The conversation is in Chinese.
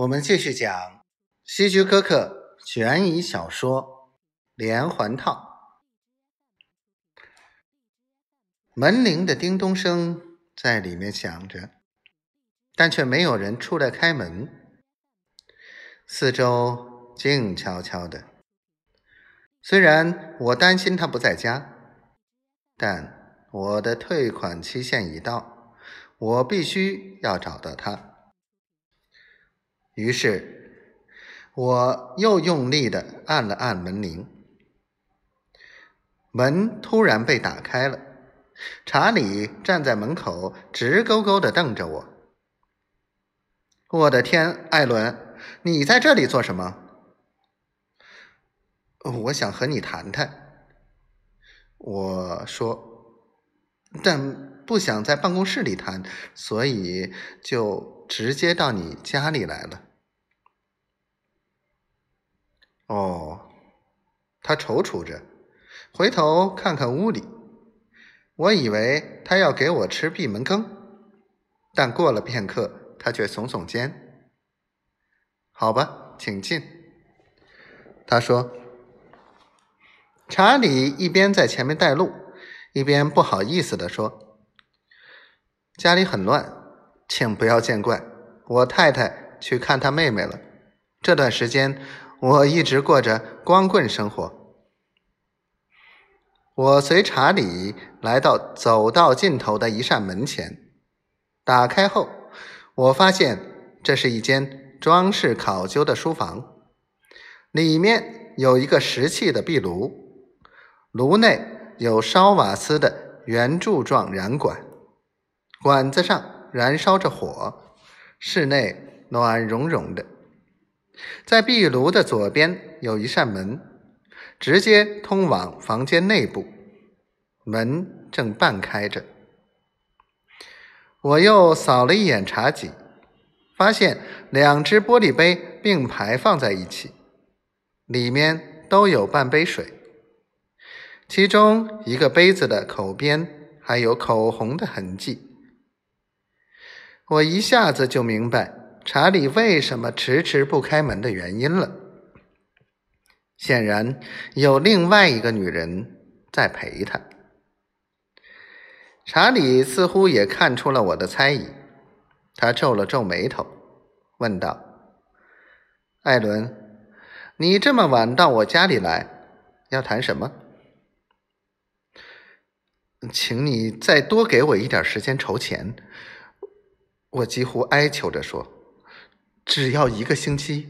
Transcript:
我们继续讲希区柯克悬疑小说《连环套》。门铃的叮咚声在里面响着，但却没有人出来开门。四周静悄悄的。虽然我担心他不在家，但我的退款期限已到，我必须要找到他。于是，我又用力的按了按门铃，门突然被打开了。查理站在门口，直勾勾的瞪着我。我的天，艾伦，你在这里做什么？我想和你谈谈。我说，但不想在办公室里谈，所以就直接到你家里来了。哦，他踌躇着，回头看看屋里。我以为他要给我吃闭门羹，但过了片刻，他却耸耸肩。好吧，请进。他说。查理一边在前面带路，一边不好意思地说：“家里很乱，请不要见怪。我太太去看她妹妹了。这段时间。”我一直过着光棍生活。我随查理来到走道尽头的一扇门前，打开后，我发现这是一间装饰考究的书房，里面有一个石砌的壁炉，炉内有烧瓦斯的圆柱状燃管，管子上燃烧着火，室内暖融融的。在壁炉的左边有一扇门，直接通往房间内部。门正半开着。我又扫了一眼茶几，发现两只玻璃杯并排放在一起，里面都有半杯水。其中一个杯子的口边还有口红的痕迹。我一下子就明白。查理为什么迟迟不开门的原因了？显然有另外一个女人在陪他。查理似乎也看出了我的猜疑，他皱了皱眉头，问道：“艾伦，你这么晚到我家里来，要谈什么？请你再多给我一点时间筹钱。”我几乎哀求着说。只要一个星期，